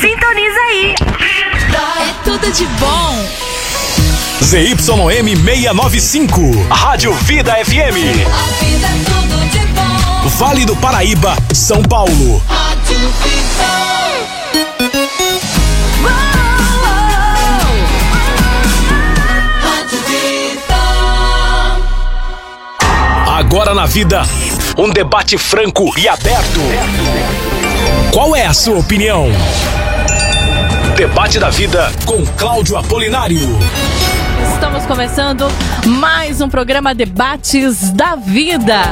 Sintoniza aí. É tudo de bom. ZYM 695, Rádio Vida FM. A vida é tudo de bom. Vale do Paraíba, São Paulo. Rádio Vida. Rádio Vida. Agora na vida, um debate franco e aberto. Qual é a sua opinião? Debate da vida com Cláudio Apolinário. Estamos começando mais um programa Debates da Vida.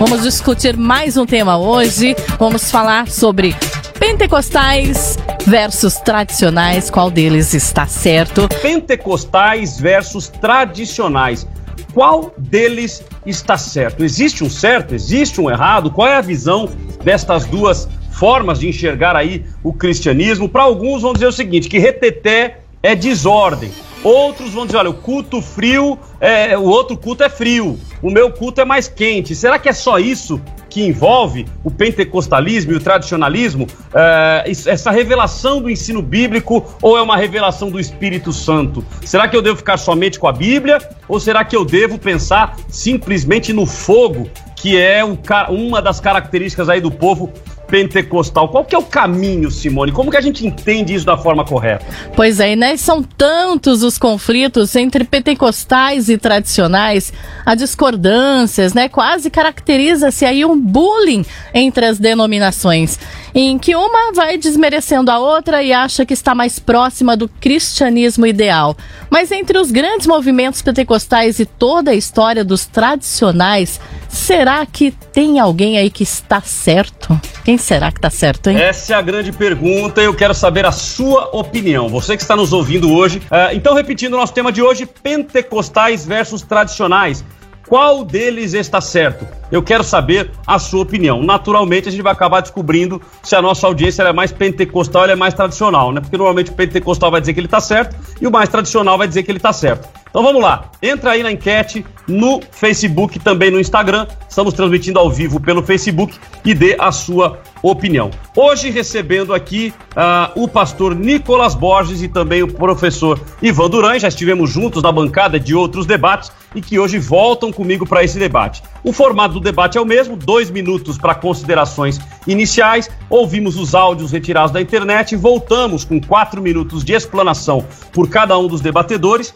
Vamos discutir mais um tema hoje. Vamos falar sobre pentecostais versus tradicionais. Qual deles está certo? pentecostais versus tradicionais. Qual deles está certo? Existe um certo? Existe um errado? Qual é a visão destas duas formas de enxergar aí o cristianismo? Para alguns vão dizer o seguinte, que reteté é desordem. Outros vão dizer, olha, o culto frio, é, o outro culto é frio, o meu culto é mais quente. Será que é só isso que envolve o pentecostalismo e o tradicionalismo? É, essa revelação do ensino bíblico ou é uma revelação do Espírito Santo? Será que eu devo ficar somente com a Bíblia ou será que eu devo pensar simplesmente no fogo, que é uma das características aí do povo pentecostal? Qual que é o caminho, Simone? Como que a gente entende isso da forma correta? Pois é, né? São tantos os conflitos entre pentecostais e tradicionais, há discordâncias, né? Quase caracteriza-se aí um bullying entre as denominações, em que uma vai desmerecendo a outra e acha que está mais próxima do cristianismo ideal. Mas entre os grandes movimentos pentecostais e toda a história dos tradicionais, será que tem alguém aí que está certo? Quem será que está certo, hein? Essa é a grande pergunta eu quero saber a sua opinião. Você que está nos ouvindo hoje. Ah, então, repetindo o nosso tema de hoje: pentecostais versus tradicionais. Qual deles está certo? Eu quero saber a sua opinião. Naturalmente, a gente vai acabar descobrindo se a nossa audiência é mais pentecostal ou é mais tradicional, né? Porque normalmente o pentecostal vai dizer que ele está certo e o mais tradicional vai dizer que ele está certo. Então vamos lá, entra aí na enquete no Facebook, também no Instagram. Estamos transmitindo ao vivo pelo Facebook e dê a sua opinião. Hoje recebendo aqui ah, o pastor Nicolas Borges e também o professor Ivan Duran. Já estivemos juntos na bancada de outros debates e que hoje voltam comigo para esse debate. O formato do debate é o mesmo: dois minutos para considerações iniciais. Ouvimos os áudios retirados da internet voltamos com quatro minutos de explanação por cada um dos debatedores.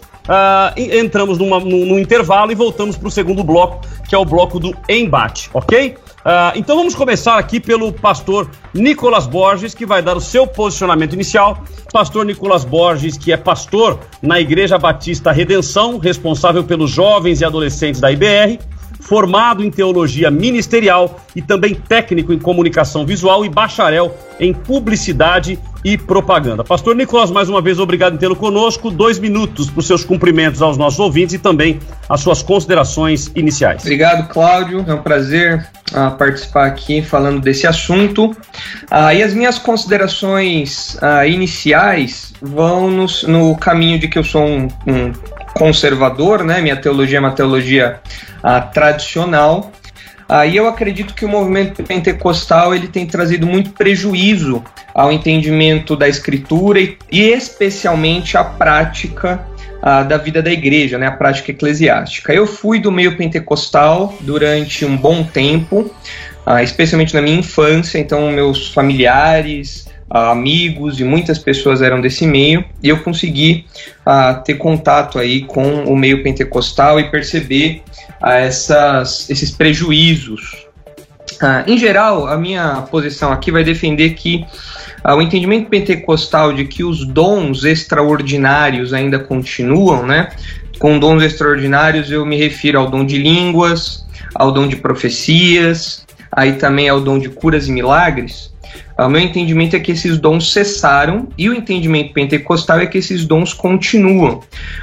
E entramos numa- num, num intervalo e voltamos para o segundo bloco, que é o bloco do embate, ok? Ah, então vamos começar aqui pelo pastor Nicolas Borges, que vai dar o seu posicionamento inicial. Pastor Nicolas Borges, que é pastor na Igreja Batista Redenção, responsável pelos jovens e adolescentes da IBR formado em teologia ministerial e também técnico em comunicação visual e bacharel em publicidade e propaganda. Pastor Nicolas, mais uma vez, obrigado em tê-lo conosco. Dois minutos para os seus cumprimentos aos nossos ouvintes e também as suas considerações iniciais. Obrigado, Cláudio. É um prazer ah, participar aqui falando desse assunto. Ah, e as minhas considerações ah, iniciais vão nos- no, caminho de que eu sou um, um conservador, né? Minha teologia é uma teologia ah, tradicional. E eu acredito que o movimento pentecostal ele tem trazido muito prejuízo ao entendimento da escritura e, e especialmente à prática ah, da vida da igreja, né, a prática eclesiástica. Eu fui do meio pentecostal durante um bom tempo, ah, especialmente na minha infância, então meus familiares, amigos e muitas pessoas eram desse meio, e eu consegui ah, ter contato aí com o meio pentecostal e perceber ah, essas, esses prejuízos. Ah, em geral, a minha posição aqui vai defender que o entendimento pentecostal de que os dons extraordinários ainda continuam, né? Com dons extraordinários eu me refiro ao dom de línguas, ao dom de profecias, aí também ao dom de curas e milagres. O meu entendimento é que esses dons cessaram e o entendimento pentecostal é que esses dons continuam.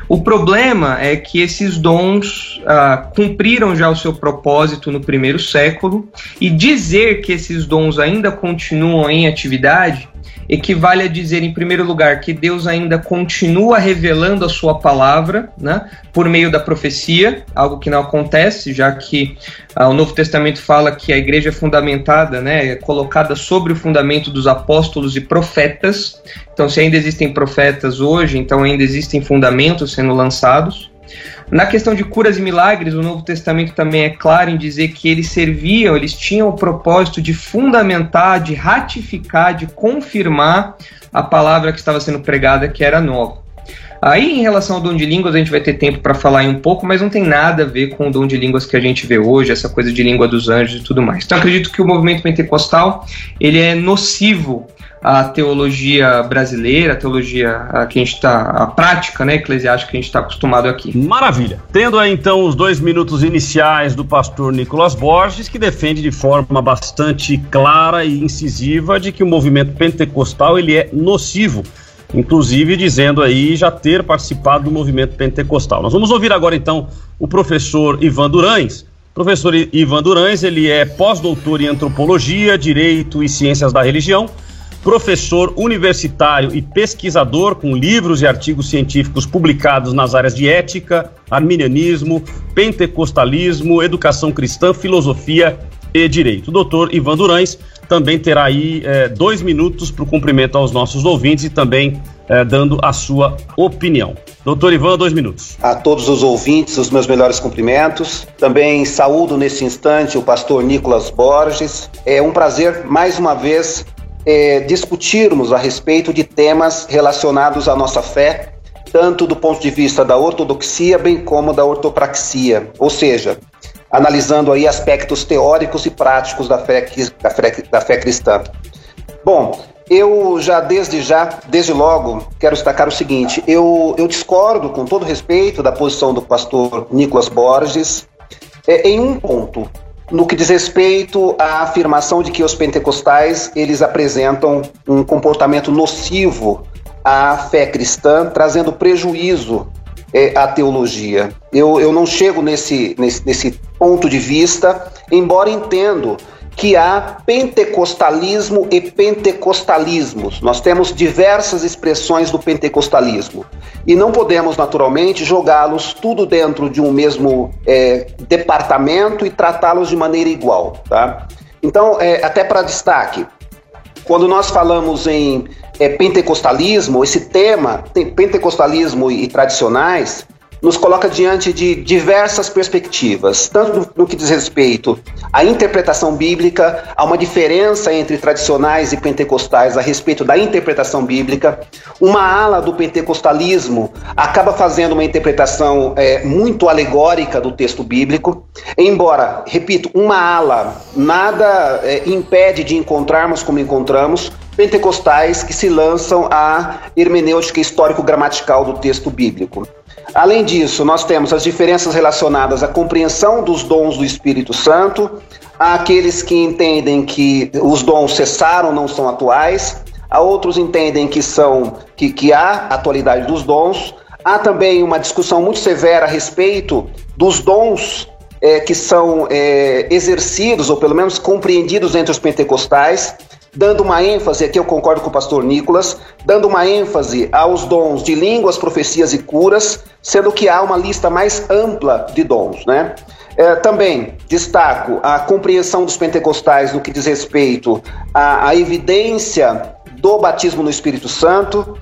O problema é que esses dons ah, cumpriram já o seu propósito no primeiro século e dizer que esses dons ainda continuam em atividade equivale a dizer, em primeiro lugar, que Deus ainda continua revelando a sua palavra, né, por meio da profecia, algo que não acontece, já que ah, o Novo Testamento fala que a igreja é fundamentada, né, é colocada sobre o fundamento dos apóstolos e profetas. Então, se ainda existem profetas hoje, então ainda existem fundamentos sendo lançados. Na questão de curas e milagres, o Novo Testamento também é claro em dizer que eles serviam, eles tinham o propósito de fundamentar, de ratificar, de confirmar a palavra que estava sendo pregada, que era nova. Aí, em relação ao dom de línguas, a gente vai ter tempo para falar aí um pouco, mas não tem nada a ver com o dom de línguas que a gente vê hoje, essa coisa de língua dos anjos e tudo mais. Então, acredito que o movimento pentecostal ele é nocivo a teologia brasileira, a teologia que a gente está, a prática né, eclesiástica que a gente está acostumado aqui. Maravilha. Tendo aí então os dois minutos iniciais do pastor Nicolas Borges, que defende de forma bastante clara e incisiva de que o movimento pentecostal ele é nocivo inclusive dizendo aí já ter participado do movimento pentecostal. Nós vamos ouvir agora então o professor Ivan Durães. Professor Ivan Durães, ele é pós-doutor em antropologia, direito e ciências da religião professor universitário e pesquisador com livros e artigos científicos publicados nas áreas de ética, arminianismo, pentecostalismo, educação cristã, filosofia e direito. Doutor Ivan Durães também terá aí é, dois minutos para o cumprimento aos nossos ouvintes e também é, dando a sua opinião. Doutor Ivan, dois minutos. A todos os ouvintes, os meus melhores cumprimentos. Também saúdo nesse instante o pastor Nicolas Borges. É um prazer, mais uma vez, é, discutirmos a respeito de temas relacionados à nossa fé, tanto do ponto de vista da ortodoxia, bem como da ortopraxia, ou seja, analisando aí aspectos teóricos e práticos da fé, da fé, da fé cristã. Bom, eu já desde já, desde logo, quero destacar o seguinte: eu, eu discordo com todo respeito da posição do pastor Nicolas Borges é, em um ponto no que diz respeito à afirmação de que os pentecostais eles apresentam um comportamento nocivo à fé cristã, trazendo prejuízo é, à teologia. Eu, eu não chego nesse, nesse, nesse ponto de vista, embora entendo que há pentecostalismo e pentecostalismos. Nós temos diversas expressões do pentecostalismo e não podemos, naturalmente, jogá-los tudo dentro de um mesmo é, departamento e tratá-los de maneira igual. Tá? Então, é, até para destaque, quando nós falamos em é, pentecostalismo, esse tema, pentecostalismo e, e tradicionais, nos coloca diante de diversas perspectivas, tanto no, que diz respeito à interpretação bíblica, há uma diferença entre tradicionais e pentecostais a respeito da interpretação bíblica. Uma ala do pentecostalismo acaba fazendo uma interpretação é, muito alegórica do texto bíblico, embora, repito, uma ala nada é, impede de encontrarmos como encontramos pentecostais que se lançam à hermenêutica histórico-gramatical do texto bíblico. Além disso, nós temos as diferenças relacionadas à compreensão dos dons do Espírito Santo, aqueles que entendem que os dons cessaram, não são atuais, há outros entendem que são que, que há atualidade dos dons. Há também uma discussão muito severa a respeito dos dons é, que são é, exercidos, ou pelo menos compreendidos entre os pentecostais dando uma ênfase, aqui eu concordo com o pastor Nicolas, dando uma ênfase aos dons de línguas, profecias e curas, sendo que há uma lista mais ampla de dons, né? É, também destaco a compreensão dos pentecostais no que diz respeito à, à evidência do batismo no Espírito Santo.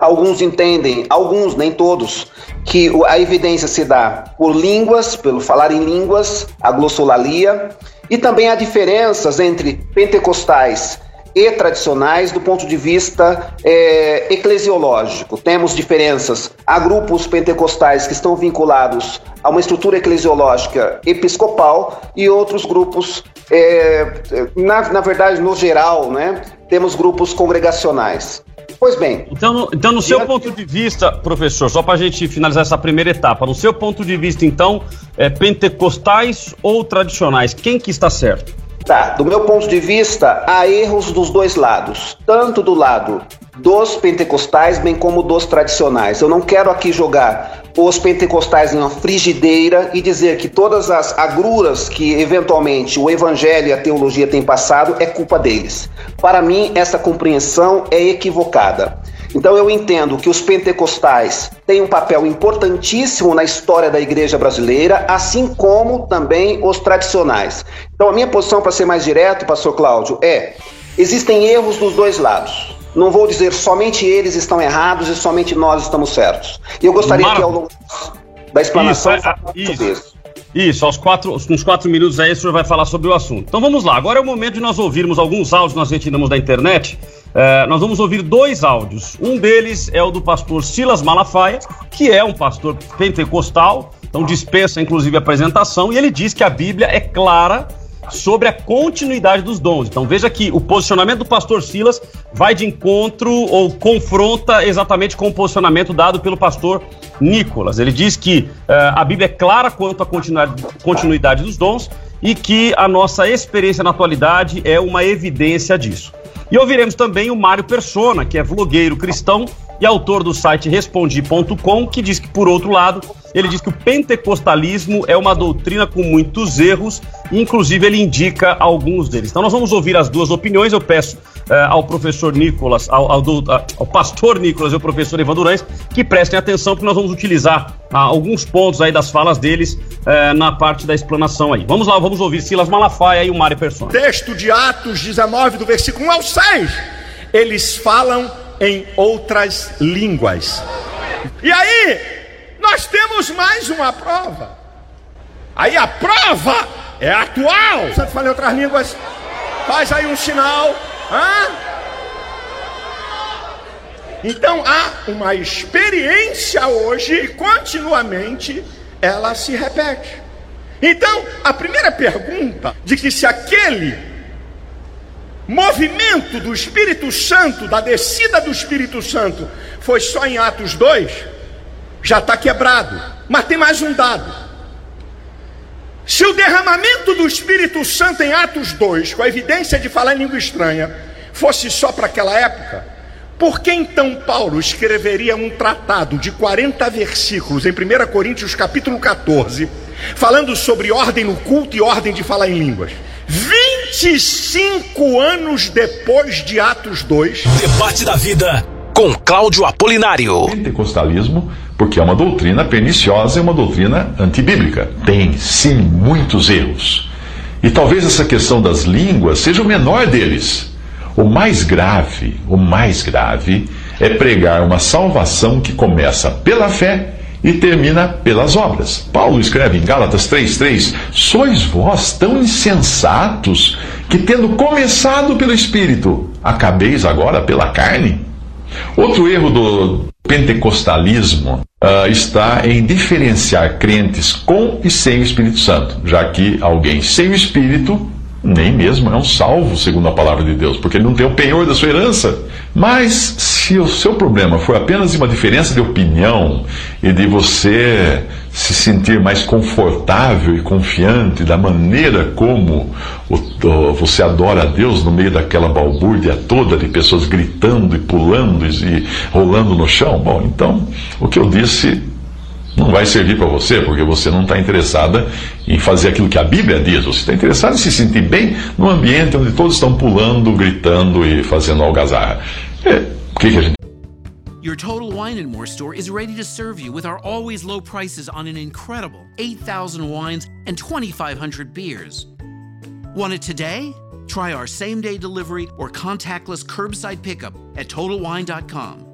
Alguns entendem, alguns, nem todos, que a evidência se dá por línguas, pelo falar em línguas, a glossolalia, e também há diferenças entre pentecostais e tradicionais do ponto de vista é, eclesiológico. Temos diferenças. Há grupos pentecostais que estão vinculados a uma estrutura eclesiológica episcopal e outros grupos, é, na, na verdade, no geral, né, temos grupos congregacionais. Pois bem. Então, então no seu ponto de vista, professor, só para a gente finalizar essa primeira etapa, no seu ponto de vista, então, é, pentecostais ou tradicionais, quem que está certo? Tá, do meu ponto de vista, há erros dos dois lados, tanto do lado dos pentecostais, bem como dos tradicionais. Eu não quero aqui jogar os pentecostais em uma frigideira e dizer que todas as agruras que eventualmente o evangelho e a teologia têm passado é culpa deles. Para mim, essa compreensão é equivocada. Então eu entendo que os pentecostais têm um papel importantíssimo na história da igreja brasileira, assim como também os tradicionais. Então a minha posição, para ser mais direto, pastor Cláudio, é: existem erros dos dois lados. Não vou dizer somente eles estão errados e somente nós estamos certos. E eu gostaria Mara... que ao longo da explanação isso, é, isso. Isso, aos quatro, uns quatro minutos aí o senhor vai falar sobre o assunto. Então vamos lá, agora é o momento de nós ouvirmos alguns áudios que nós retiramos da internet é, nós vamos ouvir dois áudios. Um deles é o do pastor Silas Malafaia, que é um pastor pentecostal, então dispensa inclusive a apresentação, e ele diz que a Bíblia é clara sobre a continuidade dos dons. Então veja que o posicionamento do pastor Silas vai de encontro ou confronta exatamente com o posicionamento dado pelo pastor Nicolas. Ele diz que uh, a Bíblia é clara quanto à continuidade dos dons e que a nossa experiência na atualidade é uma evidência disso. E ouviremos também o Mário Persona, que é vlogueiro cristão e autor do site respondi.com, que diz que, por outro lado, ele diz que o pentecostalismo é uma doutrina com muitos erros, inclusive ele indica alguns deles. Então nós vamos ouvir as duas opiniões. Eu peço uh, ao professor Nicolas, ao, ao, uh, ao, pastor Nicolas e ao professor Ivan Durães, que prestem atenção, porque nós vamos utilizar uh, alguns pontos aí das falas deles na parte da explanação aí. Vamos lá, vamos ouvir Silas Malafaia e o Mário Persona. Texto de Atos 19, do versículo 1 ao 6. Eles falam em outras línguas. E aí, nós temos mais uma prova. Aí a prova é atual. Você em outras línguas? Faz aí um sinal. Hã? Então há uma experiência hoje e continuamente ela se repete. Então, a primeira pergunta de que se aquele movimento do Espírito Santo, da descida do Espírito Santo, foi só em Atos 2, já está quebrado. Mas tem mais um dado. Se o derramamento do Espírito Santo em Atos 2, com a evidência de falar em língua estranha, fosse só para aquela época, por que então Paulo escreveria um tratado de 40 versículos em 1 Coríntios capítulo 14, falando sobre ordem no culto e ordem de falar em línguas? 25 anos depois de Atos 2. Debate da vida com Cláudio Apolinário. Pentecostalismo, porque é uma doutrina perniciosa e uma doutrina antibíblica. Tem sim muitos erros. E talvez essa questão das línguas seja o menor deles. O mais grave, o mais grave é pregar uma salvação que começa pela fé e termina pelas obras. Paulo escreve em Gálatas 3:3: Sois vós tão insensatos que tendo começado pelo espírito, acabeis agora pela carne? Outro erro do pentecostalismo uh, está em diferenciar crentes com e sem o Espírito Santo, já que alguém sem o Espírito nem mesmo é um salvo, segundo a palavra de Deus, porque ele não tem o penhor da sua herança. Mas se o seu problema for apenas uma diferença de opinião e de você se sentir mais confortável e confiante da maneira como você adora a Deus no meio daquela balbúrdia toda de pessoas gritando e pulando e rolando no chão, bom, então o que eu disse não vai servir para você, porque você não está interessada em fazer aquilo que a Bíblia diz. Você está interessado em se sentir bem num ambiente onde todos estão pulando, gritando e fazendo algazarra. É, o que, que a gente. Your Total Wine and More store is ready to serve you with our always low prices on an incredible 8,000 wines and 2,500 beers. Want it today? Try our same day delivery or contactless curbside pickup at TotalWine.com.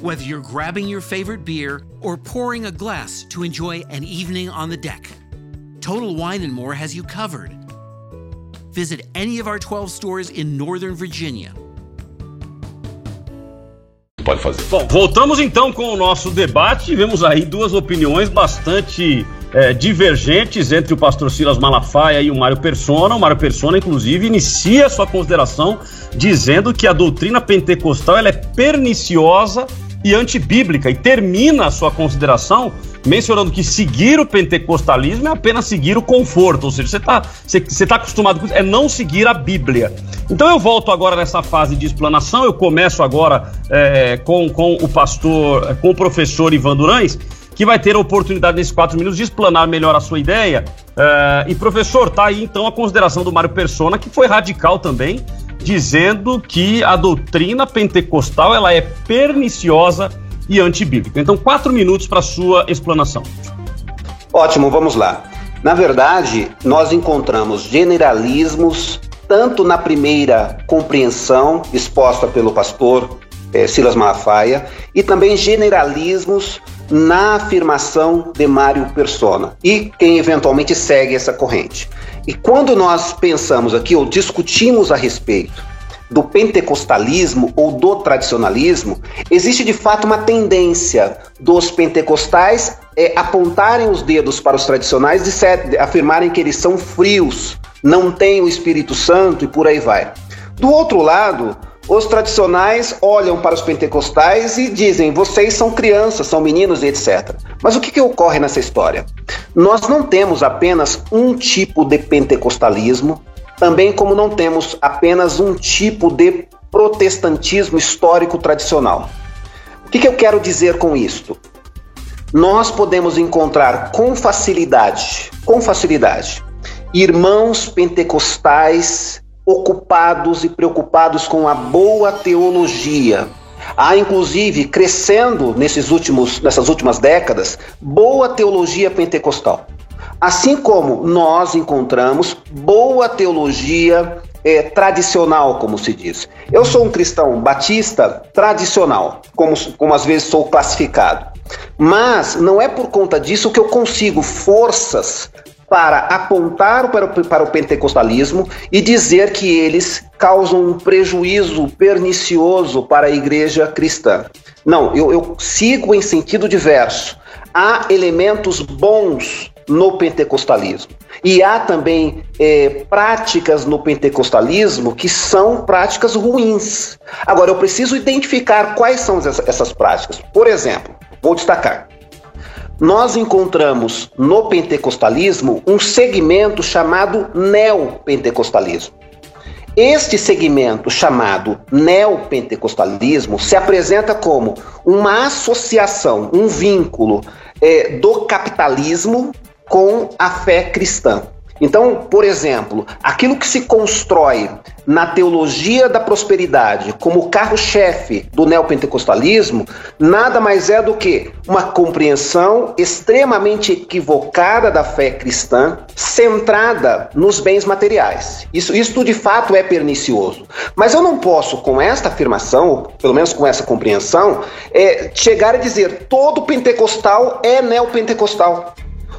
Whether you're grabbing your favorite beer or pouring a glass to enjoy an evening on the deck, Total Wine and More has you covered. visit any of our 12 stores in Northern Virginia. Pode fazer. Bom, voltamos então com o nosso debate. Tivemos aí duas opiniões bastante é, divergentes entre o pastor Silas Malafaia e o Mário Persona. O Mário Persona, inclusive, inicia sua consideração dizendo que a doutrina pentecostal ela é perniciosa e antibíblica e termina a sua consideração mencionando que seguir o pentecostalismo é apenas seguir o conforto, ou seja, você está você, tá acostumado com isso, é não seguir a Bíblia. Então eu volto agora nessa fase de explanação, eu começo agora é, com, com o pastor, com o professor Ivan Durães, que vai ter a oportunidade nesses quatro minutos de explanar melhor a sua ideia. É, e professor, tá aí então a consideração do Mário Persona, que foi radical também, dizendo que a doutrina pentecostal ela é perniciosa e antibíblica. Então, quatro minutos para sua explanação. Ótimo, vamos lá. Na verdade, nós encontramos generalismos tanto na primeira compreensão exposta pelo pastor eh, Silas Malafaia e também generalismos na afirmação de Mário Persona e quem eventualmente segue essa corrente. E quando nós pensamos aqui ou discutimos a respeito do pentecostalismo ou do tradicionalismo, existe de fato uma tendência dos pentecostais é, apontarem os dedos para os tradicionais e afirmarem que eles são frios, não têm o Espírito Santo e por aí vai. Do outro lado, os tradicionais olham para os pentecostais e dizem: vocês são crianças, são meninos e etc. Mas o que, que ocorre nessa história? Nós não temos apenas um tipo de pentecostalismo, também como não temos apenas um tipo de protestantismo histórico tradicional. O que, que eu quero dizer com isto? Nós podemos encontrar com facilidade, com facilidade, irmãos pentecostais ocupados e preocupados com a boa teologia. Há inclusive crescendo nesses últimos, nessas últimas décadas boa teologia pentecostal. Assim como nós encontramos boa teologia é, tradicional, como se diz. Eu sou um cristão batista tradicional, como, como às vezes sou classificado. Mas não é por conta disso que eu consigo forças para apontar para o, para o pentecostalismo e dizer que eles causam um prejuízo pernicioso para a igreja cristã. Não, eu, eu sigo em sentido diverso. Há elementos bons no pentecostalismo. E há também é, práticas no pentecostalismo que são práticas ruins. Agora, eu preciso identificar quais são essas práticas. Por exemplo, vou destacar. Nós encontramos no pentecostalismo um segmento chamado neopentecostalismo. Este segmento chamado neopentecostalismo se apresenta como uma associação, um vínculo é, do capitalismo com a fé cristã. Então, por exemplo, aquilo que se constrói na teologia da prosperidade como carro-chefe do neopentecostalismo, nada mais é do que uma compreensão extremamente equivocada da fé cristã, centrada nos bens materiais. Isso, isso de fato é pernicioso. Mas eu não posso, com esta afirmação, ou pelo menos com essa compreensão, é, chegar a dizer todo pentecostal é neopentecostal.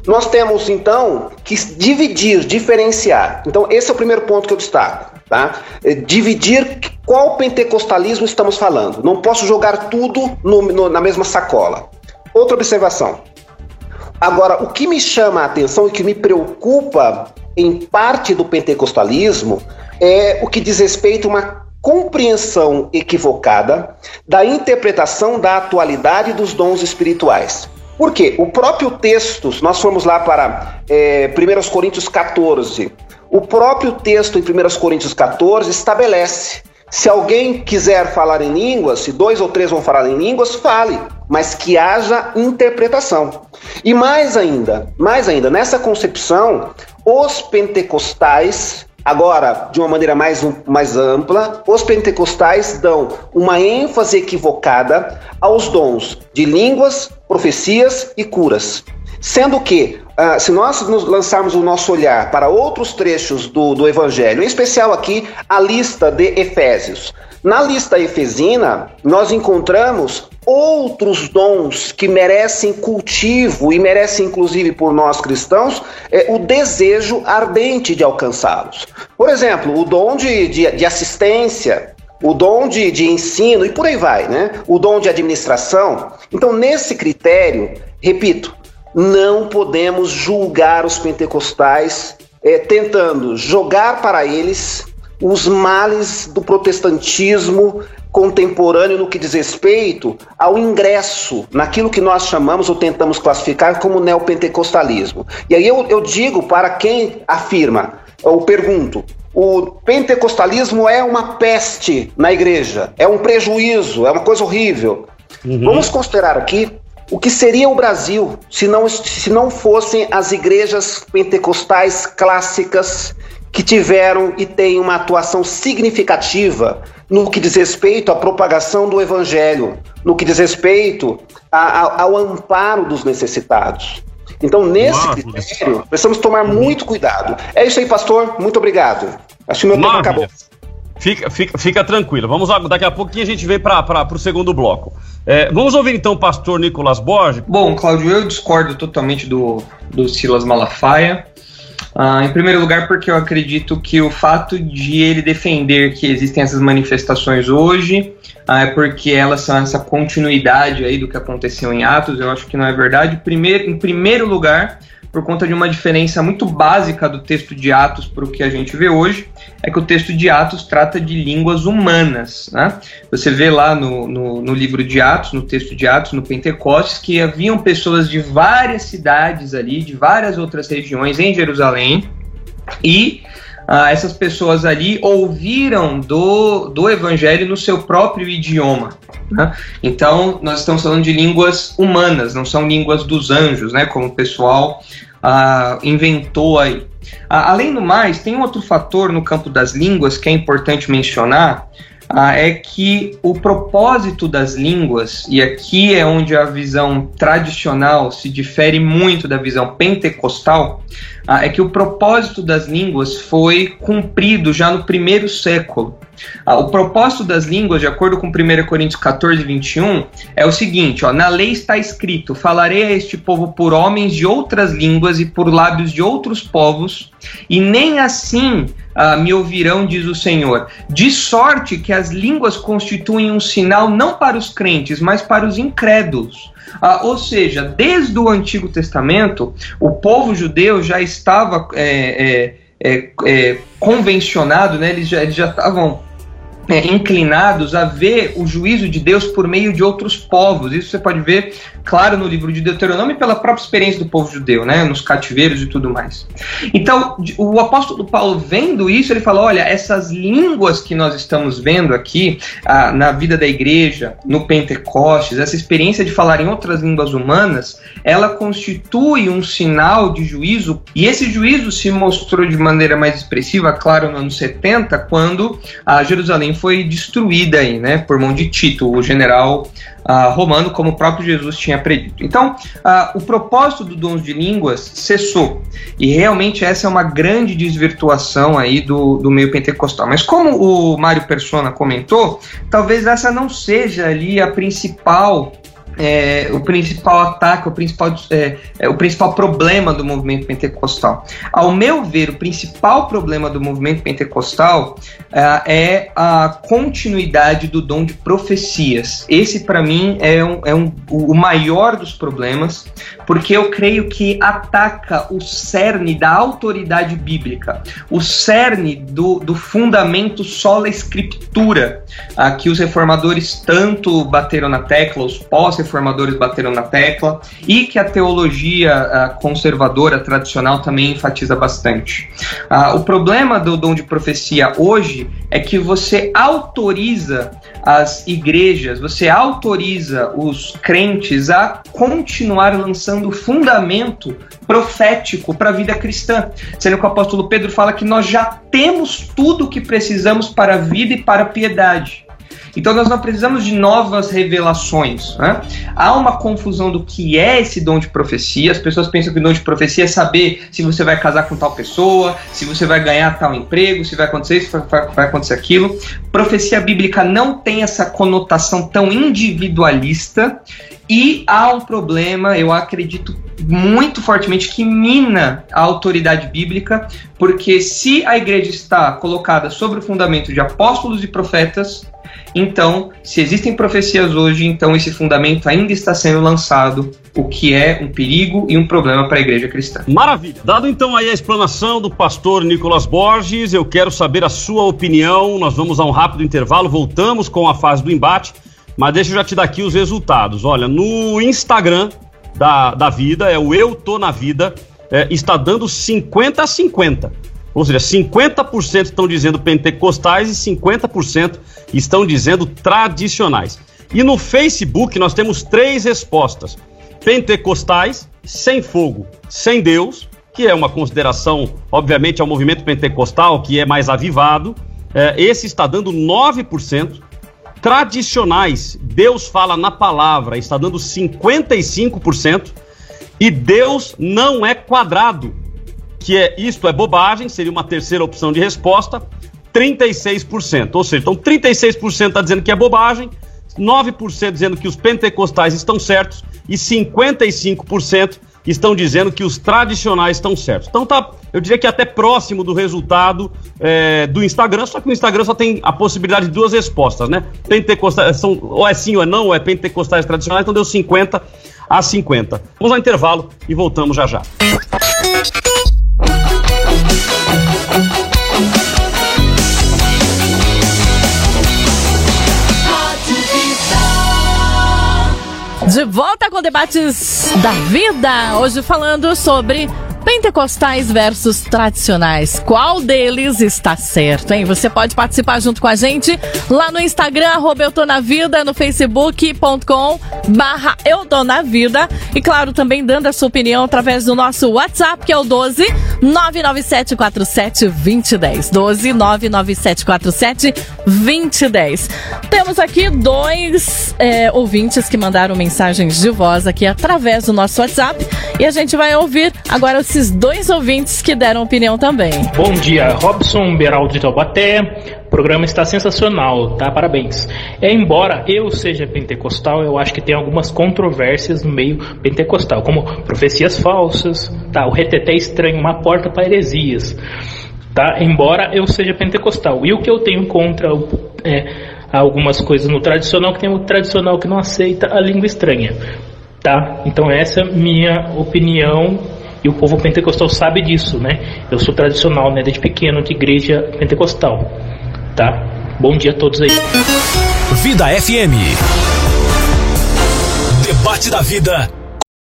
Nós temos então que dividir, diferenciar. Então, esse é o primeiro ponto que eu destaco. Tá? É dividir qual pentecostalismo estamos falando. Não posso jogar tudo no, no, na mesma sacola. Outra observação. Agora, o que me chama a atenção e que me preocupa em parte do pentecostalismo é o que diz respeito a uma compreensão equivocada da interpretação da atualidade dos dons espirituais. Por quê? O próprio texto, nós formos lá para é, 1 Coríntios 14, o próprio texto em 1 Coríntios 14 estabelece: se alguém quiser falar em línguas, se dois ou três vão falar em línguas, fale, mas que haja interpretação. E mais ainda, mais ainda, nessa concepção, os pentecostais Agora, de uma maneira mais, mais ampla, os pentecostais dão uma ênfase equivocada aos dons de línguas, profecias e curas. Sendo que, uh, se nós nos lançarmos o nosso olhar para outros trechos do, do Evangelho, em especial aqui a lista de Efésios, Na lista efesina, nós encontramos outros dons que merecem cultivo e merecem, inclusive por nós cristãos, é, o desejo ardente de alcançá-los. Por exemplo, o dom de, de, de assistência, o dom de, de ensino e por aí vai, né? O dom de administração. Então, nesse critério, repito, não podemos julgar os pentecostais é, tentando jogar para eles os males do protestantismo contemporâneo no que diz respeito ao ingresso naquilo que nós chamamos ou tentamos classificar como neopentecostalismo. E aí eu, eu digo para quem afirma, ou pergunto, o pentecostalismo é uma peste na igreja, é um prejuízo, é uma coisa horrível. Uhum. Vamos considerar aqui o que seria o Brasil se não, se não fossem as igrejas pentecostais clássicas que tiveram e têm uma atuação significativa no que diz respeito à propagação do evangelho, no que diz respeito a, a, ao amparo dos necessitados. Então, nesse critério, precisamos tomar muito cuidado. É isso aí, pastor. Muito obrigado. Acho que meu tempo acabou. Fica, fica, fica tranquilo. Vamos daqui a pouquinho a gente vem para o segundo bloco. É, vamos ouvir então o pastor Nicolas Borges. Bom, Cláudio, eu discordo totalmente do, do Silas Malafaia. Ah, em primeiro lugar, porque eu acredito que o fato de ele defender que existem essas manifestações hoje ah, é porque elas são essa continuidade aí do que aconteceu em Atos. Eu acho que não é verdade. Primeiro, em primeiro lugar, por conta de uma diferença muito básica do texto de Atos para o que a gente vê hoje, é que o texto de Atos trata de línguas humanas. Né? Você vê lá no, no, no, livro de Atos, no texto de Atos, no Pentecostes, que haviam pessoas de várias cidades ali, de várias outras regiões em Jerusalém, e ah, essas pessoas ali ouviram do, do evangelho no seu próprio idioma. Né? Então, nós estamos falando de línguas humanas, não são línguas dos anjos, né? como o pessoal ah, inventou aí. Ah, além do mais, tem um outro fator no campo das línguas que é importante mencionar, ah, é que o propósito das línguas, e aqui é onde a visão tradicional se difere muito da visão pentecostal, é que o propósito das línguas foi cumprido já no primeiro século. Ah, o propósito das línguas, de acordo com 1 Coríntios 14, 21, é o seguinte: ó, na lei está escrito: falarei a este povo por homens de outras línguas e por lábios de outros povos, e nem assim ah, me ouvirão, diz o Senhor. De sorte que as línguas constituem um sinal não para os crentes, mas para os incrédulos. Ah, ou seja, desde o Antigo Testamento, o povo judeu já estava é, é, é, é convencionado, né? eles já estavam é, inclinados a ver o juízo de Deus por meio de outros povos. Isso você pode ver, claro, no livro de Deuteronômio pela própria experiência do povo judeu, né, nos cativeiros e tudo mais. Então, o apóstolo Paulo vendo isso, ele fala: olha, essas línguas que nós estamos vendo aqui na vida da igreja, no Pentecostes, essa experiência de falar em outras línguas humanas, ela constitui um sinal de juízo, e esse juízo se mostrou de maneira mais expressiva, claro, no ano 70, quando a Jerusalém foi destruída aí, né, por mão de Tito, o general uh, romano, como o próprio Jesus tinha predito. Então, uh, o propósito do dons de línguas cessou. E realmente essa é uma grande desvirtuação aí do, do meio pentecostal. Mas como o Mário Persona comentou, talvez essa não seja ali a principal é, o principal ataque, o principal, é, é, o principal problema do movimento pentecostal. Ao meu ver, o principal problema do movimento pentecostal é, é a continuidade do dom de profecias. Esse, para mim, é, um, é um, o maior dos problemas, porque eu creio que ataca o cerne da autoridade bíblica, o cerne do, do fundamento sola escritura, a que os reformadores tanto bateram na tecla, os pós-reformadores bateram na tecla, e que a teologia conservadora tradicional também enfatiza bastante. Ah, o problema do dom de profecia hoje é que você autoriza as igrejas, você autoriza os crentes a continuar lançando fundamento profético para a vida cristã. Sendo que o apóstolo Pedro fala que nós já temos tudo o que precisamos para a vida e para a piedade. Então nós não precisamos de novas revelações. Né? Há uma confusão do que é esse dom de profecia. As pessoas pensam que o dom de profecia é saber se você vai casar com tal pessoa, se você vai ganhar tal emprego, se vai acontecer isso, vai, vai acontecer aquilo. Profecia bíblica não tem essa conotação tão individualista e há um problema, eu acredito muito fortemente, que mina a autoridade bíblica, porque se a igreja está colocada sobre o fundamento de apóstolos e profetas, então, se existem profecias hoje, então esse fundamento ainda está sendo lançado, o que é um perigo e um problema para a igreja cristã. Maravilha. Dado então aí a explanação do pastor Nicolas Borges, eu quero saber a sua opinião. Nós vamos a um rápido intervalo, voltamos com a fase do embate. Mas deixa eu já te dar aqui os resultados. Olha, no Instagram da, da vida, é o Eu Tô na Vida, é, está dando 50 a 50. Ou seja, 50% estão dizendo pentecostais e 50% estão dizendo tradicionais. E no Facebook nós temos três respostas: pentecostais, sem fogo, sem Deus, que é uma consideração, obviamente, ao movimento pentecostal, que é mais avivado. É, esse está dando 9% tradicionais, Deus fala na palavra, está dando 55%, e Deus não é quadrado, que é isto é bobagem, seria uma terceira opção de resposta, 36%. Ou seja, então 36% está dizendo que é bobagem, 9% dizendo que os pentecostais estão certos e 55% estão dizendo que os tradicionais estão certos. Então tá, eu diria que até próximo do resultado é, do Instagram, só que o Instagram só tem a possibilidade de duas respostas, né? Pentecostais, são, ou é sim ou é não, ou é pentecostais tradicionais, então deu 50 a 50. Vamos ao intervalo e voltamos já já. De volta com debates da vida. Hoje falando sobre Pentecostais versus tradicionais. Qual deles está certo, hein? Você pode participar junto com a gente lá no Instagram, arroba Eu Tô Na Vida, no facebook.com barra Eu Tô Na Vida. E claro, também dando a sua opinião através do nosso WhatsApp, que é o 12 99747 2010. 12 99747 2010. Temos aqui dois é, ouvintes que mandaram mensagens de voz aqui através do nosso WhatsApp. E a gente vai ouvir agora esses dois ouvintes que deram opinião também. Bom dia, Robson Beraldo de Taubaté. O programa está sensacional, tá? Parabéns. É, embora eu seja pentecostal, eu acho que tem algumas controvérsias no meio pentecostal, como profecias falsas, tá? O reteté estranho, uma porta para heresias, tá? Embora eu seja pentecostal. E o que eu tenho contra é, algumas coisas no tradicional, que tem o tradicional que não aceita a língua estranha. Tá? Então essa é minha opinião e o povo pentecostal sabe disso, né? Eu sou tradicional, né? Desde pequeno de igreja pentecostal, tá? Bom dia a todos aí. Vida FM. Debate da vida.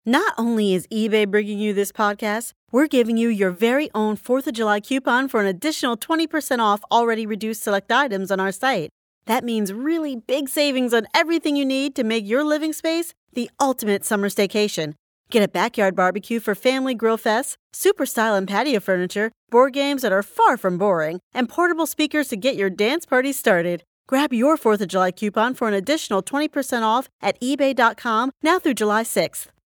Not only is eBay bringing you this podcast, we're giving you your very own 4th of July coupon for an additional 20% off already reduced select items on our site. That means really big savings on everything you need to make your living space the ultimate summer staycation. Get a backyard barbecue for family grill fests, super style and patio furniture, board games that are far from boring, and portable speakers to get your dance party started. Grab your 4th of July coupon for an additional 20% off at eBay.com now through July 6th.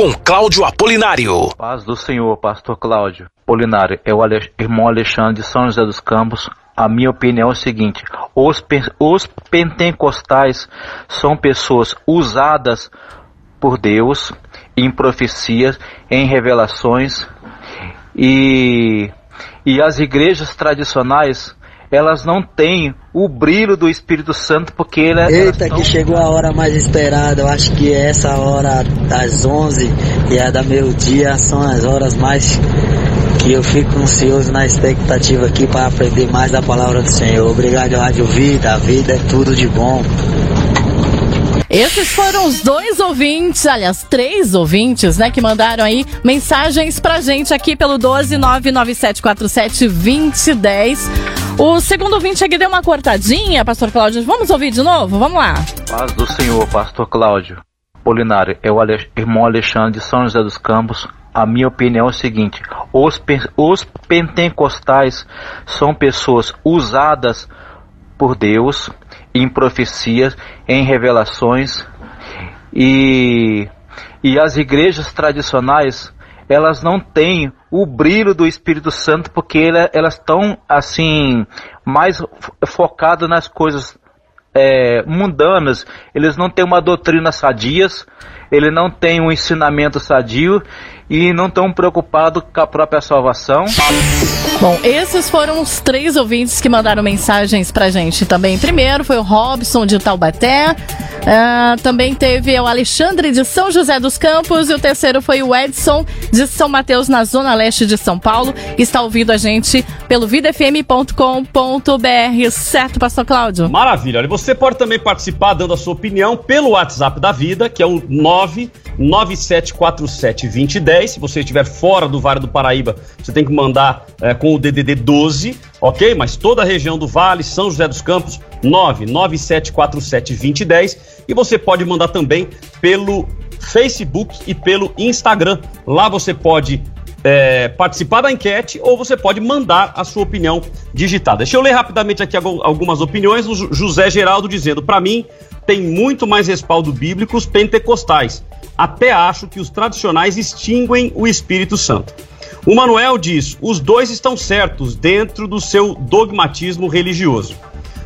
Com Cláudio Apolinário. Paz do Senhor, Pastor Cláudio. Apolinário, é o irmão Alexandre de São José dos Campos. A minha opinião é o seguinte: os, os pentecostais são pessoas usadas por Deus em profecias, em revelações e, e as igrejas tradicionais elas não têm o brilho do Espírito Santo porque ele, Eita, que chegou a hora mais esperada. Eu acho que essa hora das 11 e a da meio-dia são as horas mais que eu fico ansioso na expectativa aqui para aprender mais da palavra do Senhor. Obrigado, Rádio Vida. A vida é tudo de bom. Esses foram os dois ouvintes, aliás, três ouvintes, né, que mandaram aí mensagens pra gente aqui pelo 12997472010. O segundo ouvinte aqui deu uma cortadinha, pastor Cláudio. Vamos ouvir de novo? Vamos lá. Paz do Senhor, pastor Cláudio. Polinário, é o Ale- irmão Alexandre de São José dos Campos. A minha opinião é o seguinte: os, pe- os pentecostais são pessoas usadas por Deus em profecias, em revelações e, e as igrejas tradicionais elas não têm o brilho do Espírito Santo porque ela- elas estão assim mais fo- focadas nas coisas é, mundanas, eles não têm uma doutrina sadias, ele não tem um ensinamento sadio e não estão preocupados com a própria salvação. Bom, esses foram os três ouvintes que mandaram mensagens pra gente também. Primeiro foi o Robson de Taubaté, ah, também teve o Alexandre de São José dos Campos e o terceiro foi o Edson de São Mateus, na zona leste de São Paulo, que está ouvindo a gente pelo vidafm.com.br, certo, Pastor Cláudio? Maravilha. Olha, você pode também participar dando a sua opinião pelo WhatsApp da vida, que é o 997472010. Se você estiver fora do Vale do Paraíba, você tem que mandar eh, com o DDD 12, ok? Mas toda a região do Vale, São José dos Campos, 997472010. E você pode mandar também pelo Facebook e pelo Instagram. Lá você pode é, participar da enquete ou você pode mandar a sua opinião digitada. Deixa eu ler rapidamente aqui algu- algumas opiniões. O José Geraldo dizendo: para mim, tem muito mais respaldo bíblico os pentecostais. Até acho que os tradicionais extinguem o Espírito Santo. O Manuel diz: os dois estão certos dentro do seu dogmatismo religioso.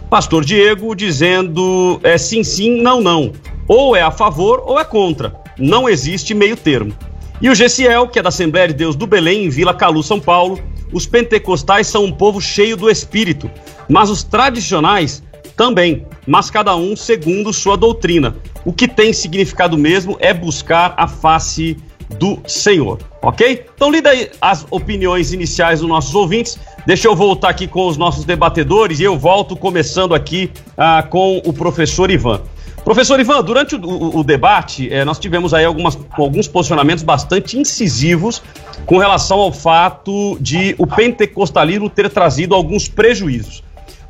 Pastor Diego dizendo é sim, sim, não, não. Ou é a favor ou é contra. Não existe meio termo. E o Gessiel, que é da Assembleia de Deus do Belém, em Vila Calu, São Paulo, os pentecostais são um povo cheio do Espírito, mas os tradicionais também, mas cada um segundo sua doutrina. O que tem significado mesmo é buscar a face do Senhor, ok? Então lida aí as opiniões iniciais dos nossos ouvintes. Deixa eu voltar aqui com os nossos debatedores e eu volto começando aqui ah, com o professor Ivan. Professor Ivan, durante o, o- o debate, eh, nós tivemos aí algumas, alguns posicionamentos bastante incisivos com relação ao fato de o pentecostalismo ter trazido alguns prejuízos.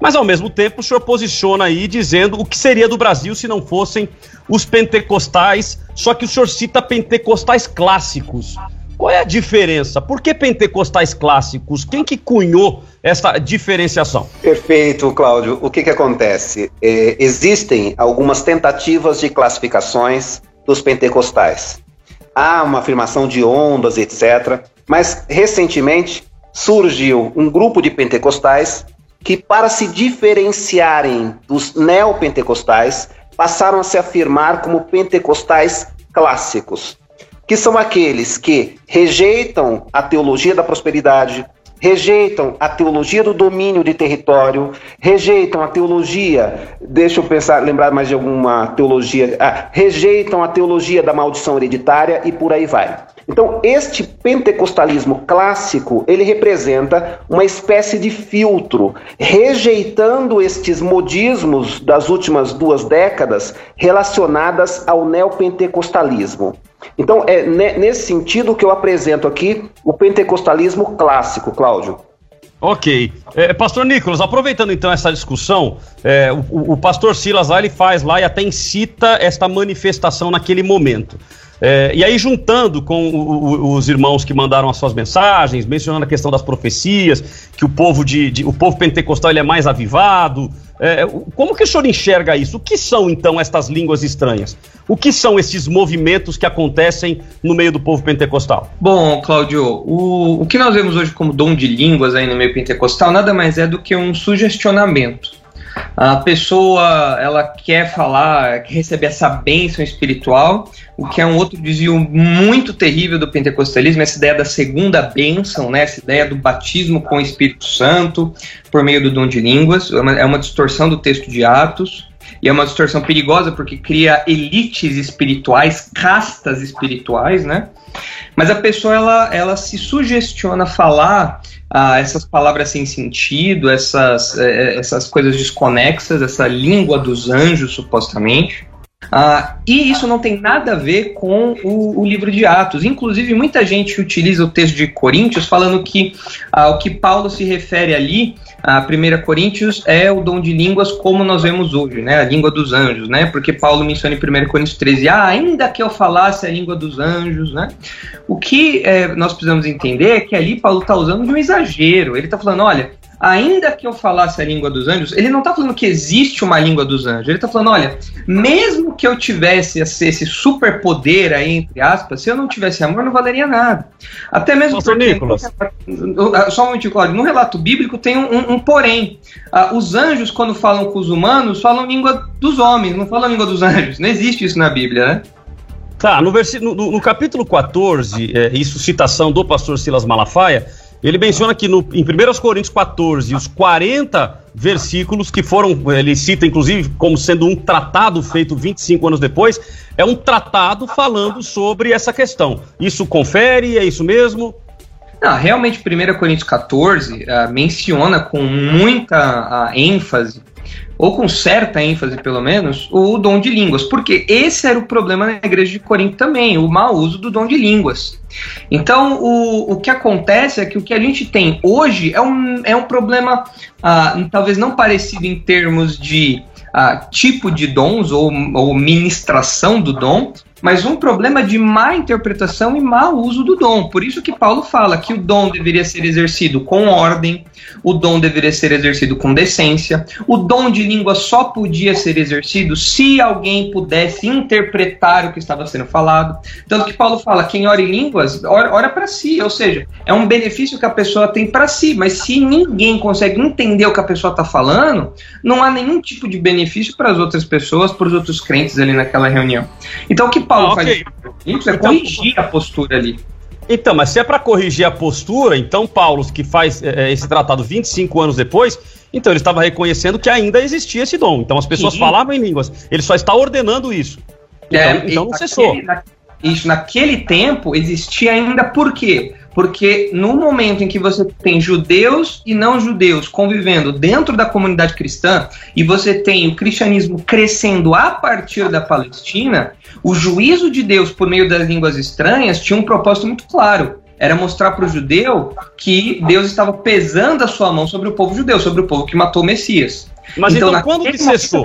Mas ao mesmo tempo o senhor posiciona aí dizendo o que seria do Brasil se não fossem os pentecostais, só que o senhor cita pentecostais clássicos. Qual é a diferença? Por que pentecostais clássicos? Quem que cunhou essa diferenciação? Perfeito, Cláudio. O que, que acontece? É, existem algumas tentativas de classificações dos pentecostais. Há uma afirmação de ondas, etc. Mas, recentemente, surgiu um grupo de pentecostais que, para se diferenciarem dos neopentecostais, passaram a se afirmar como pentecostais clássicos, que são aqueles que rejeitam a teologia da prosperidade, rejeitam a teologia do domínio de território, rejeitam a teologia, deixa eu pensar, lembrar mais de alguma teologia, ah, rejeitam a teologia da maldição hereditária e por aí vai. Então, este pentecostalismo clássico, ele representa uma espécie de filtro, rejeitando estes modismos das últimas duas décadas relacionadas ao neopentecostalismo. Então, é ne- nesse sentido que eu apresento aqui o pentecostalismo clássico, Cláudio. Ok. É, pastor Nicolas, aproveitando então essa discussão, é, o, o- o pastor Silas lá ele faz lá e até incita esta manifestação naquele momento. É, e aí, juntando com o- o- os irmãos que mandaram as suas mensagens, mencionando a questão das profecias, que o povo de, de- o povo pentecostal ele é mais avivado. é, como que o senhor enxerga isso? O que são então estas línguas estranhas? O que são esses movimentos que acontecem no meio do povo pentecostal? Bom, Cláudio, o, o que nós vemos hoje como dom de línguas aí no meio pentecostal nada mais é do que um sugestionamento. A pessoa, ela quer falar, quer receber essa bênção espiritual, o que é um outro desvio muito terrível do pentecostalismo, essa ideia da segunda bênção, né, essa ideia do batismo com o Espírito Santo por meio do dom de línguas, é uma, é uma distorção do texto de Atos. E é uma distorção perigosa porque cria elites espirituais, castas espirituais, né? Mas a pessoa ela, ela se sugestiona falar ah, essas palavras sem sentido, essas, eh, essas coisas desconexas, essa língua dos anjos, supostamente. Ah, e isso não tem nada a ver com o, o, livro de Atos. Inclusive, muita gente utiliza o texto de Coríntios falando que ah, o que Paulo se refere ali, a 1 Coríntios, é o dom de línguas como nós vemos hoje, né? A língua dos anjos, né? Porque Paulo menciona em 1 Coríntios 13, ah, ainda que eu falasse a língua dos anjos, né? O que é, nós precisamos entender é que ali Paulo está usando de um exagero. Ele está falando, olha, ainda que eu falasse a língua dos anjos, ele não está falando que existe uma língua dos anjos. Ele está falando, olha, mesmo que eu tivesse esse, esse superpoder aí, entre aspas, se eu não tivesse amor, não valeria nada. Até mesmo porque, Nicolas. Só um momento, Cláudio. No relato bíblico tem um, um, porém. Uh, os anjos, quando falam com os humanos, falam língua dos homens, não falam língua dos anjos. Não existe isso na Bíblia, né? Tá, no, no, no capítulo 14, é, isso citação do pastor Silas Malafaia, ele menciona que no, em 1 Coríntios 14, os 40 versículos que foram, ele cita inclusive como sendo um tratado feito 25 anos depois, é um tratado falando sobre essa questão. Isso confere? É isso mesmo? Não, realmente 1 Coríntios 14 uh, menciona com muita uh, ênfase ou com certa ênfase pelo menos, o dom de línguas, porque esse era o problema na igreja de Corinto também, o mau uso do dom de línguas. Então, o, o que acontece é que o que a gente tem hoje é um, é um problema, ah, talvez não parecido em termos de ah, tipo de dons ou, ou ministração do dom, mas um problema de má interpretação e mau uso do dom. Por isso que Paulo fala que o dom deveria ser exercido com ordem, o dom deveria ser exercido com decência, o dom de língua só podia ser exercido se alguém pudesse interpretar o que estava sendo falado. Tanto que Paulo fala: quem ora em línguas, ora, ora para si, ou seja, é um benefício que a pessoa tem para si, mas se ninguém consegue entender o que a pessoa está falando, não há nenhum tipo de benefício para as outras pessoas, para os outros crentes ali naquela reunião. Então que Paulo ah, okay. faz isso é então, corrigir a postura ali. Então, mas se é para corrigir a postura, então Paulo, que faz é, esse tratado 25 anos depois, então ele estava reconhecendo que ainda existia esse dom. Então as pessoas Sim. falavam em línguas. Ele só está ordenando isso. Então, é, então não cessou. Na, isso, naquele tempo existia ainda por quê? Porque no momento em que você tem judeus e não judeus convivendo dentro da comunidade cristã e você tem o cristianismo crescendo a partir da Palestina, o juízo de Deus por meio das línguas estranhas tinha um propósito muito claro. Era mostrar para o judeu que Deus estava pesando a sua mão sobre o povo judeu, sobre o povo que matou o Messias. Mas então, então quando que cessou?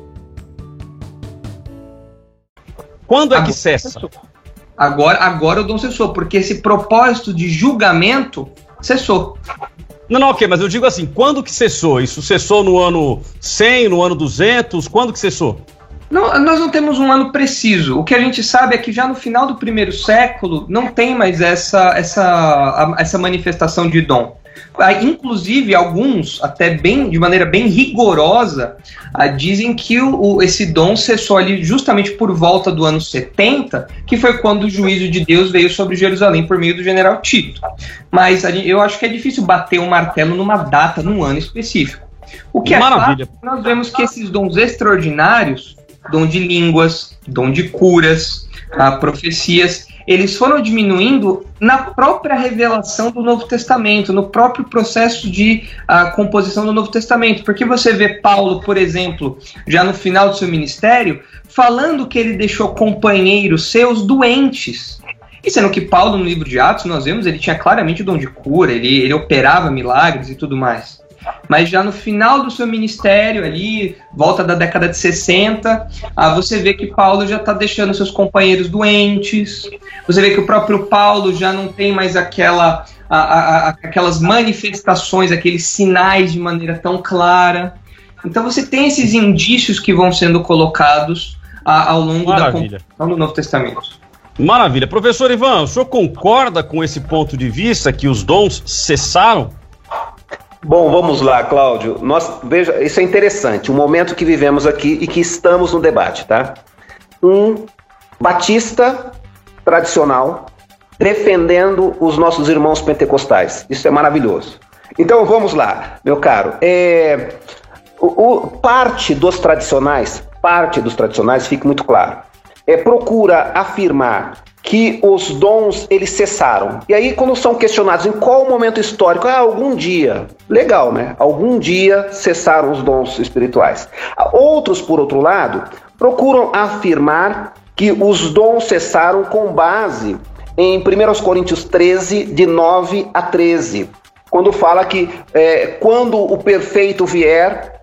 Quando é que cessa? Agora, agora o dom cessou, porque esse propósito de julgamento cessou. Não, não, ok, mas eu digo assim, quando que cessou? Isso cessou no ano 100, no ano 200? Quando que cessou? Não, nós não temos um ano preciso. O que a gente sabe é que já no final do primeiro século não tem mais essa, essa, essa manifestação de dom. Ah, inclusive, alguns, até bem de maneira bem rigorosa, ah, dizem que o, o, esse dom cessou ali justamente por volta do ano 70, que foi quando o juízo de Deus veio sobre Jerusalém por meio do general Tito. Mas eu acho que é difícil bater um martelo numa data, num ano específico. O que Maravilha. é fato, nós vemos que esses dons extraordinários, dom de línguas, dom de curas, ah, profecias, eles foram diminuindo na própria revelação do Novo Testamento, no próprio processo de uh, composição do Novo Testamento. Porque você vê Paulo, por exemplo, já no final do seu ministério, falando que ele deixou companheiros seus doentes. E sendo que Paulo, no livro de Atos, nós vemos, ele tinha claramente o dom de cura, ele, ele operava milagres e tudo mais. Mas já no final do seu ministério, ali, volta da década de 60, ah, você vê que Paulo já está deixando seus companheiros doentes, você vê que o próprio Paulo já não tem mais aquela, a, a, a, aquelas manifestações, aqueles sinais de maneira tão clara. Então você tem esses indícios que vão sendo colocados ao longo Maravilha. da construção do Novo Testamento. Maravilha. Professor Ivan, o senhor concorda com esse ponto de vista que os dons cessaram? Bom, vamos lá, Cláudio. Nós, veja, isso é interessante, o momento que vivemos aqui e que estamos no debate, tá? Um batista tradicional defendendo os nossos irmãos pentecostais. Isso é maravilhoso. Então vamos lá, meu caro. É, o, o, parte dos tradicionais, parte dos tradicionais, fique muito claro, é, procura afirmar que os dons eles cessaram. E aí quando são questionados em qual momento histórico, ah, algum dia. Legal, né? Algum dia cessaram os dons espirituais. Outros, por outro lado, procuram afirmar que os dons cessaram com base em 1 Coríntios 13, de 9 a 13, quando fala que é, quando o perfeito vier,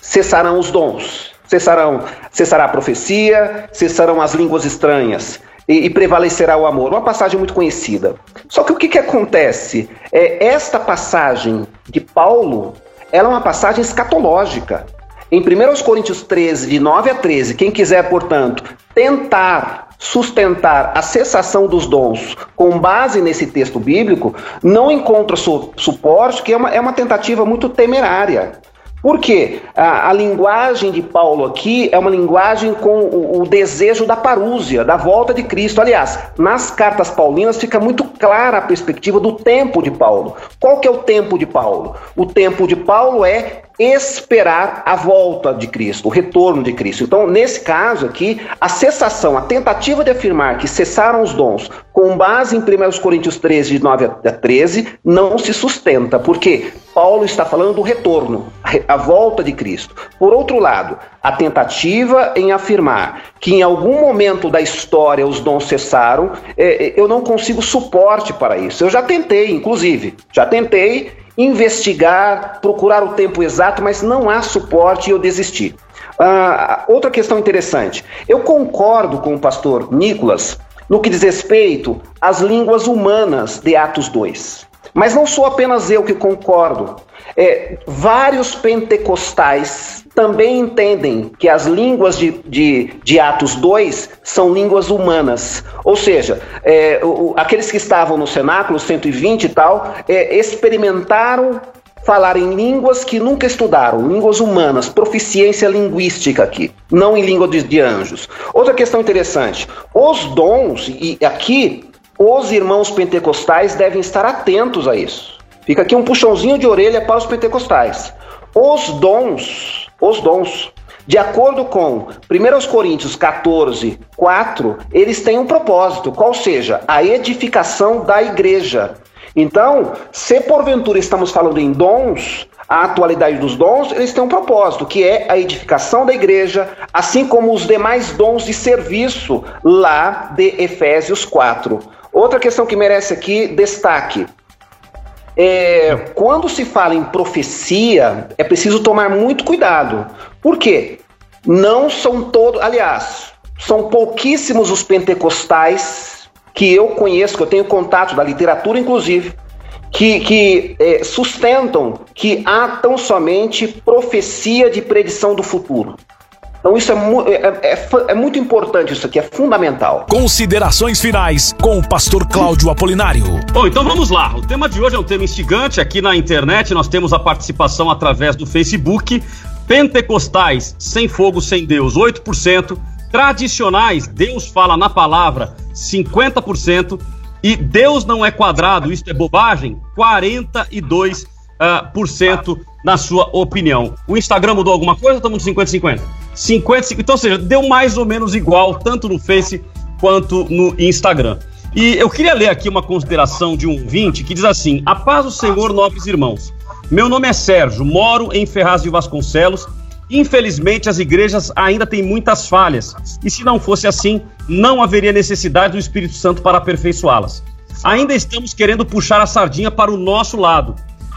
cessarão os dons. Cessarão, cessará a profecia, cessarão as línguas estranhas, e, e, prevalecerá o amor. Uma passagem muito conhecida. Só que o que, que acontece? É, esta passagem de Paulo, ela é uma passagem escatológica. Em 1 Coríntios 13, de 9 a 13, quem quiser, portanto, tentar sustentar a cessação dos dons com base nesse texto bíblico, não encontra su suporte, que é uma, é uma tentativa muito temerária. Porque a, a, linguagem de Paulo aqui é uma linguagem com o, o, desejo da parúzia, da volta de Cristo. Aliás, nas cartas paulinas fica muito clara a perspectiva do tempo de Paulo. Qual que é o tempo de Paulo? O tempo de Paulo é esperar a volta de Cristo, o retorno de Cristo. Então, nesse caso aqui, a cessação, a tentativa de afirmar que cessaram os dons com base em 1 Coríntios 13, de 9 a 13, não se sustenta, porque Paulo está falando do retorno, a volta de Cristo. Por outro lado, a tentativa em afirmar que em algum momento da história os dons cessaram, é, é eu não consigo suporte para isso. Eu já tentei, inclusive, já tentei investigar, procurar o tempo exato, mas não há suporte e eu desisti. Ah, outra questão interessante. Eu concordo com o pastor Nicolas no que diz respeito às línguas humanas de Atos 2. Mas não sou apenas eu que concordo. É, vários pentecostais também entendem que as línguas de, de, de Atos 2 são línguas humanas. Ou seja, é, o, aqueles que estavam no cenáculo, 120 e tal, é, experimentaram falar em línguas que nunca estudaram, línguas humanas, proficiência linguística aqui, não em língua de, de anjos. Outra questão interessante: os dons, e aqui os irmãos pentecostais devem estar atentos a isso. Fica aqui um puxãozinho de orelha para os pentecostais. Os dons, os dons, de acordo com 1 Coríntios 14, 4, eles têm um propósito, qual seja, a edificação da igreja. Então, se porventura estamos falando em dons, a atualidade dos dons, eles têm um propósito, que é a edificação da igreja, assim como os demais dons de serviço lá de Efésios 4. Outra questão que merece aqui destaque. É, quando se fala em profecia, é preciso tomar muito cuidado. Por quê? Não são todos, aliás, são pouquíssimos os pentecostais que eu conheço, que eu tenho contato da literatura, inclusive, que, que é, sustentam que há tão somente profecia de predição do futuro. Então isso é, é, é, é, muito importante, isso aqui é fundamental. Considerações finais com o pastor Cláudio Apolinário. Bom, então vamos lá. O tema de hoje é um tema instigante. Aqui na internet nós temos a participação através do Facebook. Pentecostais, sem fogo, sem Deus, 8%. Tradicionais, Deus fala na palavra, 50%. E Deus não é quadrado, isso é bobagem, 42%. Uh, por cento na sua opinião. O Instagram mudou alguma coisa ou estamos no 50-50? 50, então, ou seja, deu mais ou menos igual, tanto no Face quanto no Instagram. E eu queria ler aqui uma consideração de um ouvinte que diz assim: A paz do Senhor, nobres irmãos. Meu nome é Sérgio, moro em Ferraz de Vasconcelos. Infelizmente, as igrejas ainda têm muitas falhas, e se não fosse assim, não haveria necessidade do Espírito Santo para aperfeiçoá-las. Ainda estamos querendo puxar a sardinha para o nosso lado.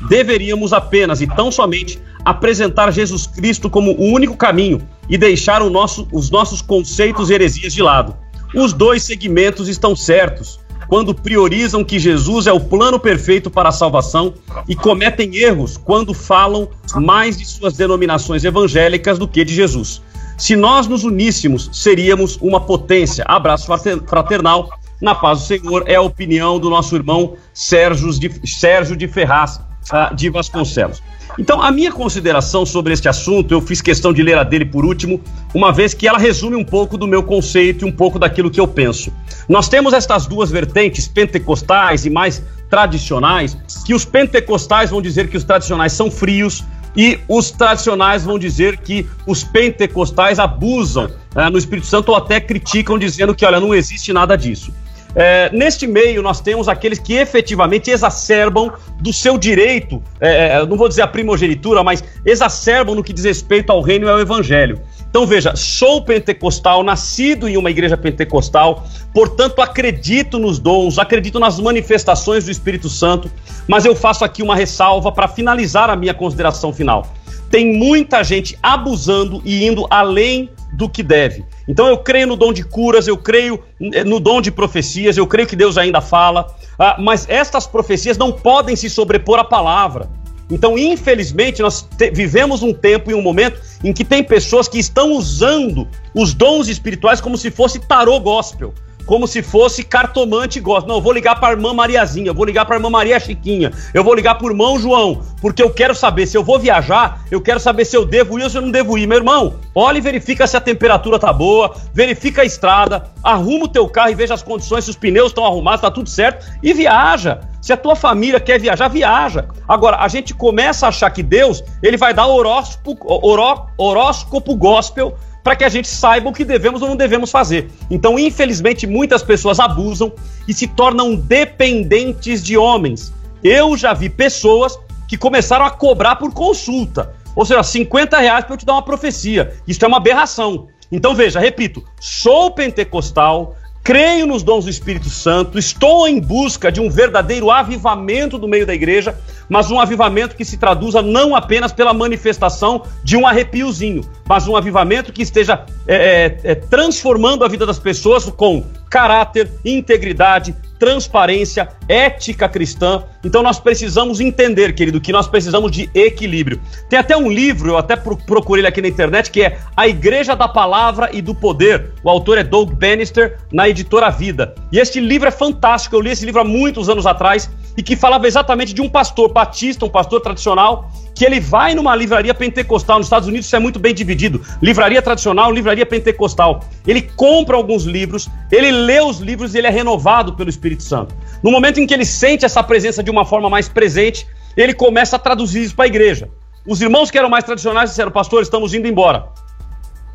Deveríamos apenas e tão somente apresentar Jesus Cristo como o único caminho e deixar nosso, os nossos conceitos e heresias de lado. Os dois segmentos estão certos quando priorizam que Jesus é o plano perfeito para a salvação e cometem erros quando falam mais de suas denominações evangélicas do que de Jesus. Se nós nos uníssemos, seríamos uma potência. Abraço fraternal. Na paz do Senhor é a opinião do nosso irmão Sérgio de, Sérgio de Ferraz, uh, de Vasconcelos. Então, a minha consideração sobre este assunto, eu fiz questão de ler a dele por último, uma vez que ela resume um pouco do meu conceito e um pouco daquilo que eu penso. Nós temos estas duas vertentes, pentecostais e mais tradicionais, que os pentecostais vão dizer que os tradicionais são frios e os tradicionais vão dizer que os pentecostais abusam uh, no Espírito Santo ou até criticam, dizendo que, olha, não existe nada disso. É, neste meio, nós temos aqueles que efetivamente exacerbam do seu direito, é, é, não vou dizer a primogenitura, mas exacerbam no que diz respeito ao reino e ao evangelho. Então veja, sou pentecostal, nascido em uma igreja pentecostal, portanto acredito nos dons, acredito nas manifestações do Espírito Santo, mas eu faço aqui uma ressalva para finalizar a minha consideração final. Tem muita gente abusando e indo além do que deve. Então eu creio no dom de curas, eu creio eh, no dom de profecias, eu creio que Deus ainda fala, ah, mas estas profecias não podem se sobrepor à palavra. Então, infelizmente, nós vivemos um tempo e um momento em que tem pessoas que estão usando os dons espirituais como se fosse tarô gospel como se fosse cartomante gosta. Não, eu vou ligar para a irmã Mariazinha, eu vou ligar para a irmã Maria Chiquinha, eu vou ligar para o irmão João, porque eu quero saber se eu vou viajar, eu quero saber se eu devo ir ou se eu não devo ir. Meu irmão, olha e verifica se a temperatura tá boa, verifica a estrada, arruma o teu carro e veja as condições, se os pneus estão arrumados, tá tudo certo, e viaja. Se a tua família quer viajar, viaja. Agora, a gente começa a achar que Deus, ele vai dar horóscopo, horó, horóscopo gospel para que a gente saiba o que devemos ou não devemos fazer. Então, infelizmente, muitas pessoas abusam e se tornam dependentes de homens. Eu já vi pessoas que começaram a cobrar por consulta. Ou seja, 50 reais para eu te dar uma profecia. Isso é uma aberração. Então, veja, repito, sou pentecostal, creio nos dons do Espírito Santo, estou em busca de um verdadeiro avivamento do meio da igreja, mas um avivamento que se traduza não apenas pela manifestação de um arrepiozinho, mas um avivamento que esteja é, é, é transformando a vida das pessoas com caráter, integridade, transparência, ética cristã. Então nós precisamos entender, querido, que nós precisamos de equilíbrio. Tem até um livro, eu até procurei ele aqui na internet, que é A Igreja da Palavra e do Poder. O autor é Doug Bannister, na editora Vida. E este livro é fantástico, eu li esse livro há muitos anos atrás e que falava exatamente de um pastor batista, um pastor tradicional, que ele vai numa livraria pentecostal. Nos Estados Unidos isso é muito bem dividido: livraria tradicional, livraria pentecostal. Ele compra alguns livros, ele lê os livros e ele é renovado pelo Espírito Santo. No momento em que ele sente essa presença de uma forma mais presente, ele começa a traduzir isso para a igreja. Os irmãos que eram mais tradicionais disseram: Pastor, estamos indo embora,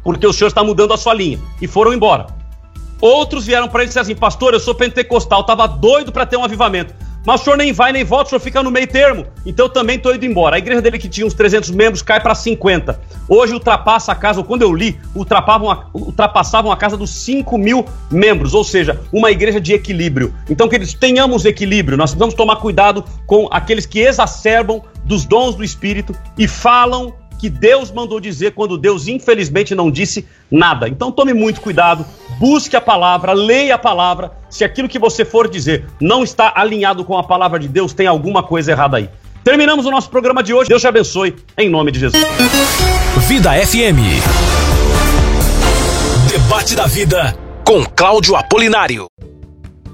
porque o senhor está mudando a sua linha, e foram embora. Outros vieram para ele e disseram assim: Pastor, eu sou pentecostal, estava doido para ter um avivamento. Mas o senhor nem vai nem volta, o senhor fica no meio termo. Então eu também estou indo embora. A igreja dele, que tinha uns 300 membros, cai para 50. Hoje ultrapassa a casa, quando eu li, ultrapassavam a, ultrapassavam a casa dos 5 mil membros. Ou seja, uma igreja de equilíbrio. Então, queridos, tenhamos equilíbrio. Nós precisamos tomar cuidado com aqueles que exacerbam dos dons do Espírito e falam que Deus mandou dizer quando Deus infelizmente não disse nada. Então tome muito cuidado, busque a palavra, leia a palavra. Se aquilo que você for dizer não está alinhado com a palavra de Deus, tem alguma coisa errada aí. Terminamos o nosso programa de hoje. Deus te abençoe, em nome de Jesus. Vida FM. Debate da vida com Cláudio Apolinário.